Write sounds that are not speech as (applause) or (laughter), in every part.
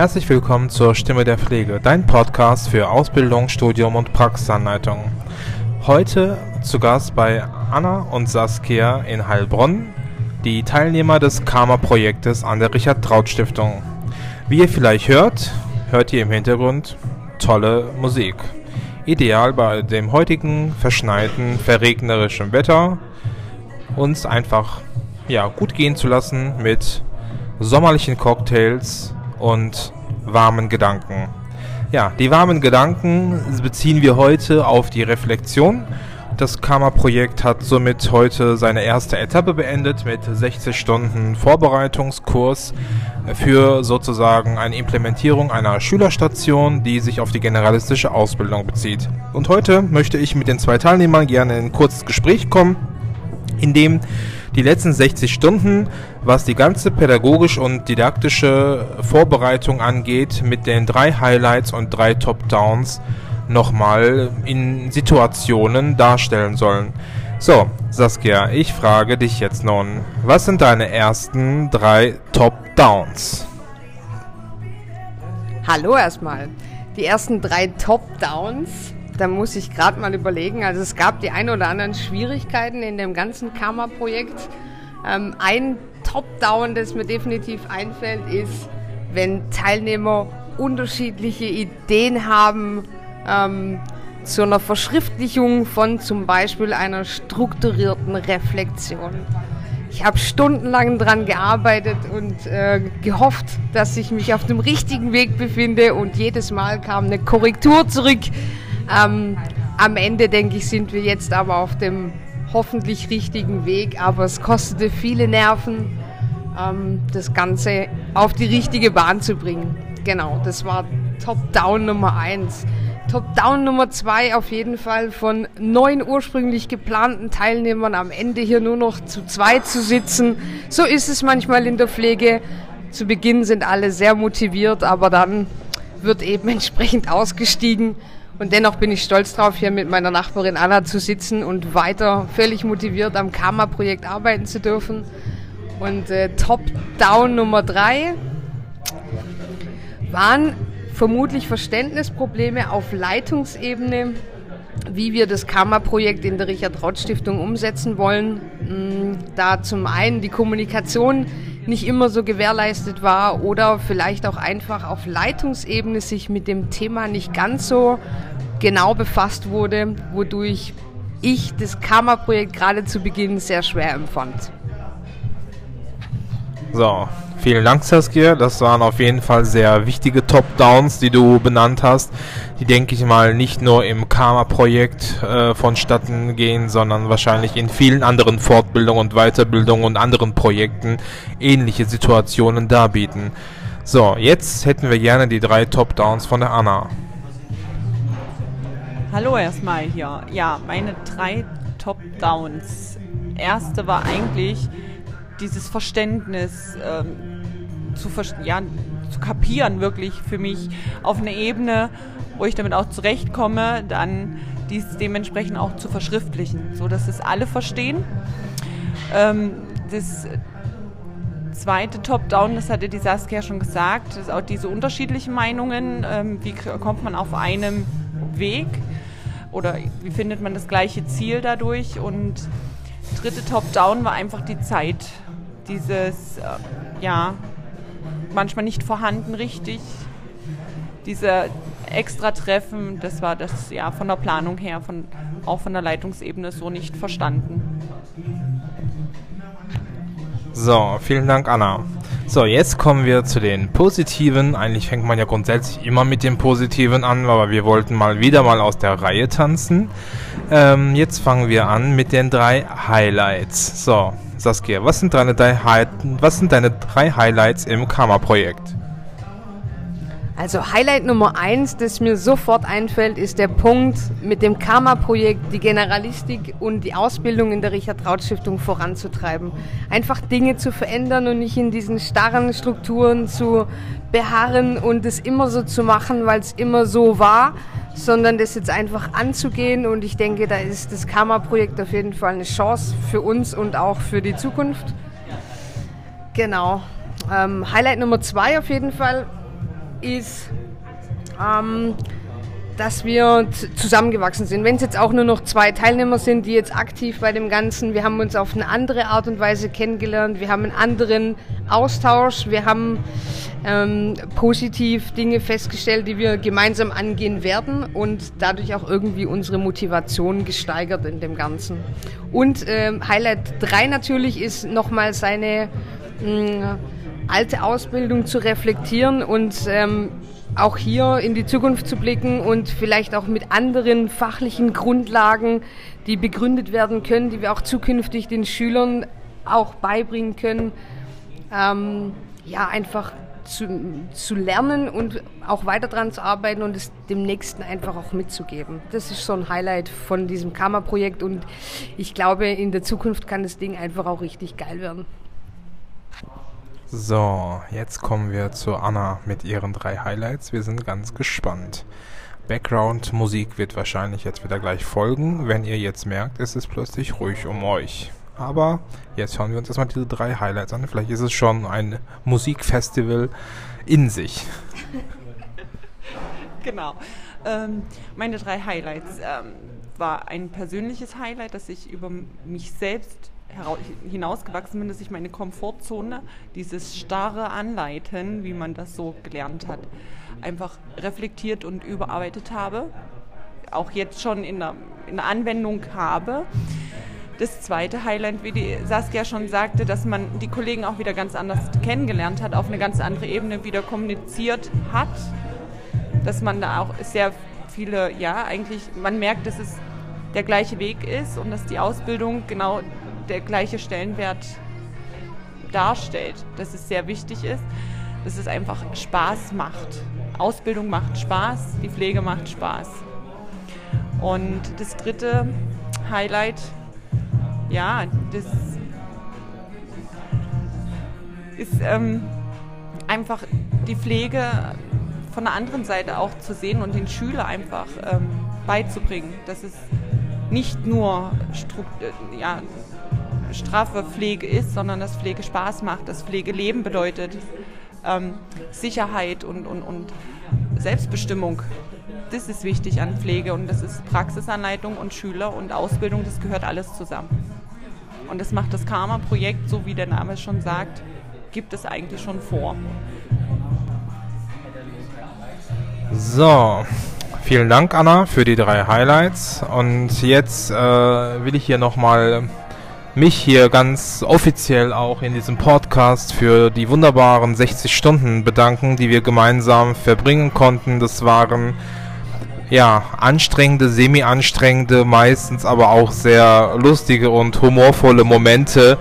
Herzlich willkommen zur Stimme der Pflege, dein Podcast für Ausbildung, Studium und Praxisanleitung. Heute zu Gast bei Anna und Saskia in Heilbronn, die Teilnehmer des Karma-Projektes an der Richard-Traut-Stiftung. Wie ihr vielleicht hört, hört ihr im Hintergrund tolle Musik. Ideal bei dem heutigen verschneiten, verregnerischen Wetter, uns einfach ja, gut gehen zu lassen mit sommerlichen Cocktails und warmen Gedanken. Ja, die warmen Gedanken beziehen wir heute auf die Reflexion. Das Karma-Projekt hat somit heute seine erste Etappe beendet mit 60 Stunden Vorbereitungskurs für sozusagen eine Implementierung einer Schülerstation, die sich auf die generalistische Ausbildung bezieht. Und heute möchte ich mit den zwei Teilnehmern gerne in ein kurzes Gespräch kommen, in dem die letzten 60 Stunden, was die ganze pädagogische und didaktische Vorbereitung angeht, mit den drei Highlights und drei Top-Downs nochmal in Situationen darstellen sollen. So, Saskia, ich frage dich jetzt nun, was sind deine ersten drei Top-Downs? Hallo erstmal. Die ersten drei Top-Downs da muss ich gerade mal überlegen. Also es gab die ein oder anderen Schwierigkeiten in dem ganzen Karma-Projekt. Ähm, ein Top-Down, das mir definitiv einfällt, ist, wenn Teilnehmer unterschiedliche Ideen haben ähm, zu einer Verschriftlichung von zum Beispiel einer strukturierten Reflexion. Ich habe stundenlang dran gearbeitet und äh, gehofft, dass ich mich auf dem richtigen Weg befinde und jedes Mal kam eine Korrektur zurück ähm, am Ende, denke ich, sind wir jetzt aber auf dem hoffentlich richtigen Weg, aber es kostete viele Nerven, ähm, das Ganze auf die richtige Bahn zu bringen. Genau, das war Top-Down Nummer 1. Top-Down Nummer 2 auf jeden Fall von neun ursprünglich geplanten Teilnehmern am Ende hier nur noch zu zwei zu sitzen. So ist es manchmal in der Pflege. Zu Beginn sind alle sehr motiviert, aber dann wird eben entsprechend ausgestiegen. Und dennoch bin ich stolz drauf, hier mit meiner Nachbarin Anna zu sitzen und weiter völlig motiviert am Karma-Projekt arbeiten zu dürfen. Und äh, Top-Down Nummer drei waren vermutlich Verständnisprobleme auf Leitungsebene, wie wir das Karma-Projekt in der Richard-Raut-Stiftung umsetzen wollen. Mm, da zum einen die Kommunikation nicht immer so gewährleistet war oder vielleicht auch einfach auf Leitungsebene sich mit dem Thema nicht ganz so genau befasst wurde, wodurch ich das Karma-Projekt gerade zu Beginn sehr schwer empfand. So, vielen Dank, Saskia. Das waren auf jeden Fall sehr wichtige Top-Downs, die du benannt hast, die, denke ich mal, nicht nur im Karma-Projekt äh, vonstatten gehen, sondern wahrscheinlich in vielen anderen Fortbildungen und Weiterbildungen und anderen Projekten ähnliche Situationen darbieten. So, jetzt hätten wir gerne die drei Top-Downs von der Anna. Hallo erstmal hier. Ja, meine drei Top-Downs. Erste war eigentlich dieses Verständnis ähm, zu, ja, zu kapieren, wirklich für mich auf einer Ebene, wo ich damit auch zurechtkomme, dann dies dementsprechend auch zu verschriftlichen, so dass es alle verstehen. Ähm, das zweite Top-Down, das hatte die Saskia schon gesagt, ist auch diese unterschiedlichen Meinungen. Ähm, wie kommt man auf einem Weg? oder wie findet man das gleiche Ziel dadurch? Und dritte Top-Down war einfach die Zeit. Dieses, äh, ja, manchmal nicht vorhanden richtig. Diese Extra-Treffen, das war das ja von der Planung her, von, auch von der Leitungsebene so nicht verstanden. So, vielen Dank, Anna. So, jetzt kommen wir zu den positiven. Eigentlich fängt man ja grundsätzlich immer mit dem Positiven an, aber wir wollten mal wieder mal aus der Reihe tanzen. Ähm, jetzt fangen wir an mit den drei Highlights. So, Saskia, was sind deine drei, was sind deine drei Highlights im Karma-Projekt? Also Highlight Nummer eins, das mir sofort einfällt, ist der Punkt mit dem Karma-Projekt, die Generalistik und die Ausbildung in der Richard-Traut-Stiftung voranzutreiben. Einfach Dinge zu verändern und nicht in diesen starren Strukturen zu beharren und es immer so zu machen, weil es immer so war, sondern das jetzt einfach anzugehen. Und ich denke, da ist das Karma-Projekt auf jeden Fall eine Chance für uns und auch für die Zukunft. Genau. Ähm, Highlight Nummer zwei auf jeden Fall ist, ähm, dass wir zusammengewachsen sind. Wenn es jetzt auch nur noch zwei Teilnehmer sind, die jetzt aktiv bei dem Ganzen, wir haben uns auf eine andere Art und Weise kennengelernt, wir haben einen anderen Austausch, wir haben ähm, positiv Dinge festgestellt, die wir gemeinsam angehen werden und dadurch auch irgendwie unsere Motivation gesteigert in dem Ganzen. Und ähm, Highlight 3 natürlich ist nochmal seine mh, alte Ausbildung zu reflektieren und ähm, auch hier in die Zukunft zu blicken und vielleicht auch mit anderen fachlichen Grundlagen, die begründet werden können, die wir auch zukünftig den Schülern auch beibringen können, ähm, ja, einfach zu, zu lernen und auch weiter dran zu arbeiten und es dem Nächsten einfach auch mitzugeben. Das ist so ein Highlight von diesem Karma-Projekt und ich glaube, in der Zukunft kann das Ding einfach auch richtig geil werden. So, jetzt kommen wir zu Anna mit ihren drei Highlights. Wir sind ganz gespannt. Background-Musik wird wahrscheinlich jetzt wieder gleich folgen, wenn ihr jetzt merkt, es ist plötzlich ruhig um euch. Aber jetzt schauen wir uns erstmal diese drei Highlights an. Vielleicht ist es schon ein Musikfestival in sich. (laughs) genau. Ähm, meine drei Highlights ähm, war ein persönliches Highlight, dass ich über mich selbst hinausgewachsen bin, dass ich meine Komfortzone, dieses starre Anleiten, wie man das so gelernt hat, einfach reflektiert und überarbeitet habe, auch jetzt schon in der, in der Anwendung habe. Das zweite Highlight, wie die Saskia schon sagte, dass man die Kollegen auch wieder ganz anders kennengelernt hat, auf eine ganz andere Ebene wieder kommuniziert hat, dass man da auch sehr viele, ja, eigentlich, man merkt, dass es der gleiche Weg ist und dass die Ausbildung genau der gleiche Stellenwert darstellt, dass es sehr wichtig ist, dass es einfach Spaß macht. Ausbildung macht Spaß, die Pflege macht Spaß. Und das dritte Highlight, ja, das ist ähm, einfach die Pflege von der anderen Seite auch zu sehen und den Schüler einfach ähm, beizubringen, dass es nicht nur ja, straffe Pflege ist, sondern dass Pflege Spaß macht, dass Pflege Leben bedeutet, ähm, Sicherheit und, und, und Selbstbestimmung. Das ist wichtig an Pflege und das ist Praxisanleitung und Schüler und Ausbildung, das gehört alles zusammen. Und das macht das Karma-Projekt, so wie der Name schon sagt, gibt es eigentlich schon vor. So, vielen Dank Anna für die drei Highlights und jetzt äh, will ich hier nochmal mich hier ganz offiziell auch in diesem Podcast für die wunderbaren 60 Stunden bedanken, die wir gemeinsam verbringen konnten. Das waren ja anstrengende, semi-anstrengende, meistens aber auch sehr lustige und humorvolle Momente.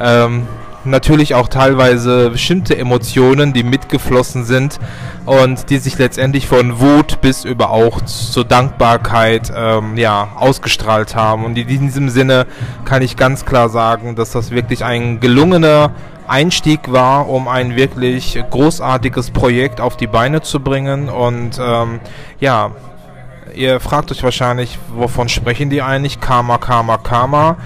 Ähm, natürlich auch teilweise bestimmte Emotionen, die mitgeflossen sind und die sich letztendlich von Wut bis über auch zur Dankbarkeit ähm, ja, ausgestrahlt haben. Und in diesem Sinne kann ich ganz klar sagen, dass das wirklich ein gelungener Einstieg war, um ein wirklich großartiges Projekt auf die Beine zu bringen. Und ähm, ja, ihr fragt euch wahrscheinlich, wovon sprechen die eigentlich? Karma, Karma, Karma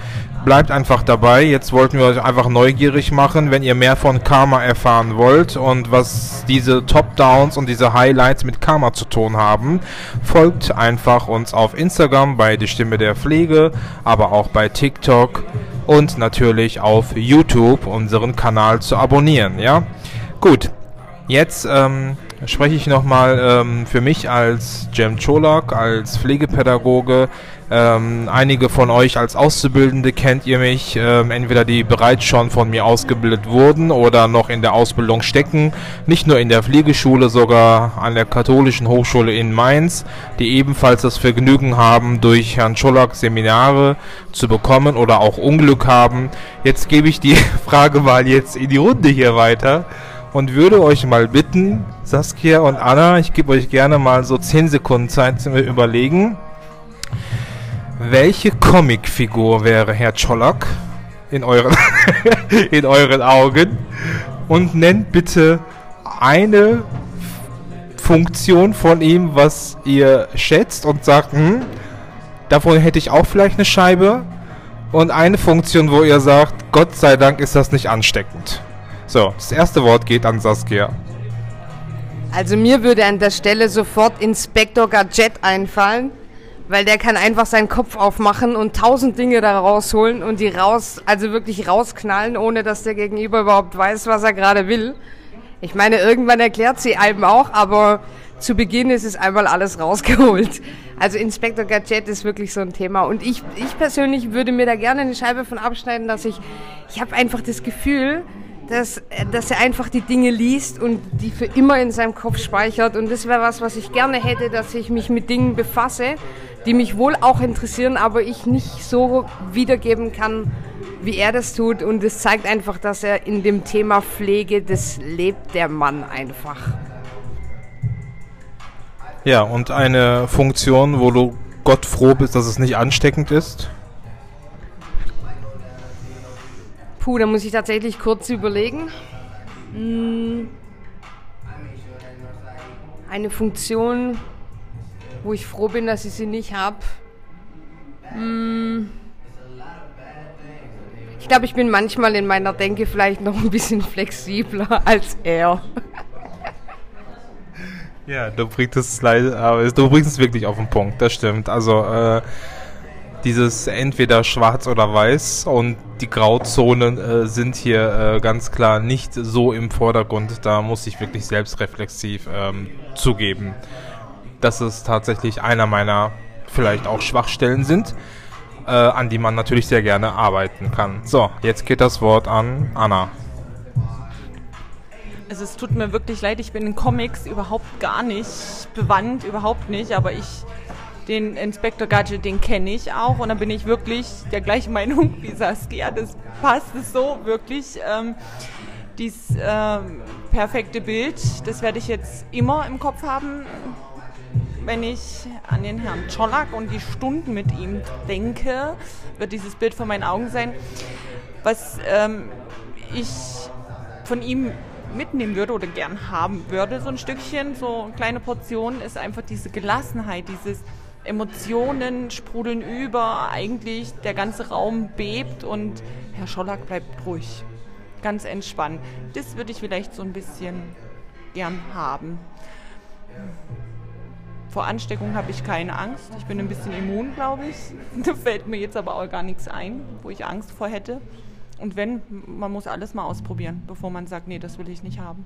bleibt einfach dabei. Jetzt wollten wir euch einfach neugierig machen, wenn ihr mehr von Karma erfahren wollt und was diese Top-Downs und diese Highlights mit Karma zu tun haben. Folgt einfach uns auf Instagram bei Die Stimme der Pflege, aber auch bei TikTok und natürlich auf YouTube unseren Kanal zu abonnieren. Ja, gut. Jetzt ähm, spreche ich nochmal ähm, für mich als Jem Cholak, als Pflegepädagoge ähm, einige von euch als Auszubildende kennt ihr mich, ähm, entweder die bereits schon von mir ausgebildet wurden oder noch in der Ausbildung stecken. Nicht nur in der Fliegeschule, sogar an der Katholischen Hochschule in Mainz, die ebenfalls das Vergnügen haben, durch Herrn Schollack Seminare zu bekommen oder auch Unglück haben. Jetzt gebe ich die (laughs) Frage mal jetzt in die Runde hier weiter und würde euch mal bitten, Saskia und Anna, ich gebe euch gerne mal so 10 Sekunden Zeit zu überlegen. Welche Comicfigur wäre Herr Czollak in euren, (laughs) in euren Augen? Und nennt bitte eine Funktion von ihm, was ihr schätzt und sagt, hm, davon hätte ich auch vielleicht eine Scheibe. Und eine Funktion, wo ihr sagt, Gott sei Dank ist das nicht ansteckend. So, das erste Wort geht an Saskia. Also mir würde an der Stelle sofort Inspektor Gadget einfallen, weil der kann einfach seinen Kopf aufmachen und tausend Dinge da rausholen und die raus, also wirklich rausknallen, ohne dass der Gegenüber überhaupt weiß, was er gerade will. Ich meine, irgendwann erklärt sie einem auch, aber zu Beginn ist es einmal alles rausgeholt. Also Inspektor Gadget ist wirklich so ein Thema. Und ich, ich persönlich würde mir da gerne eine Scheibe von abschneiden, dass ich, ich habe einfach das Gefühl, dass, dass er einfach die Dinge liest und die für immer in seinem Kopf speichert. Und das wäre was, was ich gerne hätte, dass ich mich mit Dingen befasse, die mich wohl auch interessieren, aber ich nicht so wiedergeben kann, wie er das tut. Und es zeigt einfach, dass er in dem Thema Pflege, das lebt der Mann einfach. Ja, und eine Funktion, wo du Gott froh bist, dass es nicht ansteckend ist? Puh, da muss ich tatsächlich kurz überlegen. Hm. Eine Funktion, wo ich froh bin, dass ich sie nicht habe. Hm. Ich glaube, ich bin manchmal in meiner Denke vielleicht noch ein bisschen flexibler (laughs) als er. Ja, du bringst es leider, du bringst es wirklich auf den Punkt, das stimmt. Also äh, dieses entweder schwarz oder weiß und die Grauzonen äh, sind hier äh, ganz klar nicht so im Vordergrund. Da muss ich wirklich selbstreflexiv ähm, zugeben, dass es tatsächlich einer meiner vielleicht auch Schwachstellen sind, äh, an die man natürlich sehr gerne arbeiten kann. So, jetzt geht das Wort an Anna. Also es tut mir wirklich leid, ich bin in Comics überhaupt gar nicht bewandt, überhaupt nicht, aber ich, den Inspector Gadget, den kenne ich auch und da bin ich wirklich der gleichen Meinung wie Saskia, das passt so wirklich. Ähm, dieses ähm, perfekte Bild, das werde ich jetzt immer im Kopf haben, wenn ich an den Herrn Czolak und die Stunden mit ihm denke, wird dieses Bild vor meinen Augen sein. Was ähm, ich von ihm mitnehmen würde oder gern haben würde, so ein Stückchen, so eine kleine Portion, ist einfach diese Gelassenheit, dieses Emotionen sprudeln über, eigentlich der ganze Raum bebt und Herr Schollack bleibt ruhig, ganz entspannt. Das würde ich vielleicht so ein bisschen gern haben. Vor Ansteckung habe ich keine Angst. Ich bin ein bisschen immun, glaube ich. (laughs) Da fällt mir jetzt aber auch gar nichts ein, wo ich Angst vor hätte. Und wenn, man muss alles mal ausprobieren, bevor man sagt, nee, das will ich nicht haben.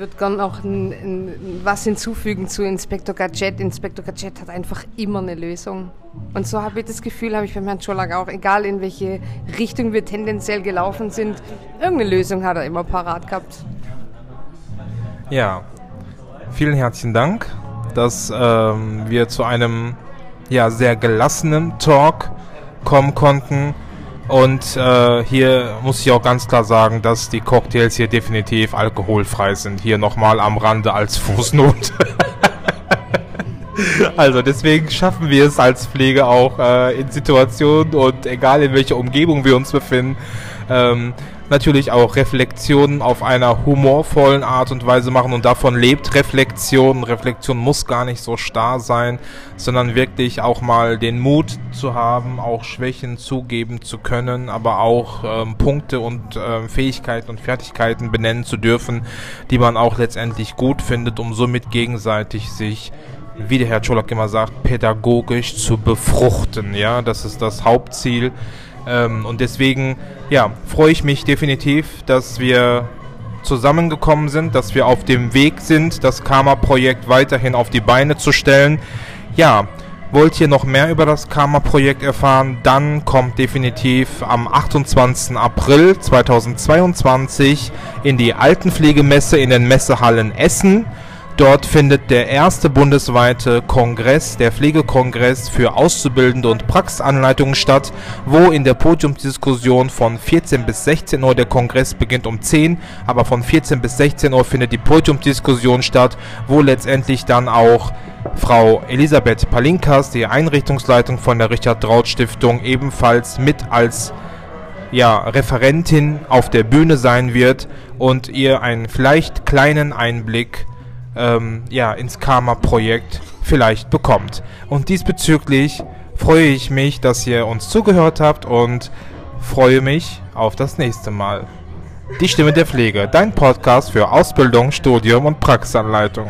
Würde gerne noch ein, ein, was hinzufügen zu Inspektor Gadget. Inspektor Gadget hat einfach immer eine Lösung. Und so habe ich das Gefühl, habe ich beim Herrn Scholak auch, egal in welche Richtung wir tendenziell gelaufen sind, irgendeine Lösung hat er immer parat gehabt. Ja, vielen herzlichen Dank, dass ähm, wir zu einem ja, sehr gelassenen Talk kommen konnten. Und äh, hier muss ich auch ganz klar sagen, dass die Cocktails hier definitiv alkoholfrei sind. Hier nochmal am Rande als Fußnote. (laughs) also deswegen schaffen wir es als Pflege auch äh, in Situationen und egal in welcher Umgebung wir uns befinden, ähm, natürlich auch Reflexionen auf einer humorvollen Art und Weise machen und davon lebt Reflexion. Reflexion muss gar nicht so starr sein, sondern wirklich auch mal den Mut zu haben, auch Schwächen zugeben zu können, aber auch ähm, Punkte und ähm, Fähigkeiten und Fertigkeiten benennen zu dürfen, die man auch letztendlich gut findet, um somit gegenseitig sich wie der Herr Czolak immer sagt, pädagogisch zu befruchten. Ja, das ist das Hauptziel ähm, und deswegen, ja, freue ich mich definitiv, dass wir zusammengekommen sind, dass wir auf dem Weg sind, das Karma-Projekt weiterhin auf die Beine zu stellen. Ja, wollt ihr noch mehr über das Karma-Projekt erfahren, dann kommt definitiv am 28. April 2022 in die Altenpflegemesse in den Messehallen Essen. Dort findet der erste bundesweite Kongress, der Pflegekongress für Auszubildende und Praxisanleitungen statt, wo in der Podiumsdiskussion von 14 bis 16 Uhr der Kongress beginnt um 10, aber von 14 bis 16 Uhr findet die Podiumsdiskussion statt, wo letztendlich dann auch Frau Elisabeth Palinkas, die Einrichtungsleitung von der Richard Traut Stiftung, ebenfalls mit als ja, Referentin auf der Bühne sein wird und ihr einen vielleicht kleinen Einblick ähm, ja, ins Karma-Projekt vielleicht bekommt. Und diesbezüglich freue ich mich, dass ihr uns zugehört habt und freue mich auf das nächste Mal. Die Stimme der Pflege, dein Podcast für Ausbildung, Studium und Praxisanleitung.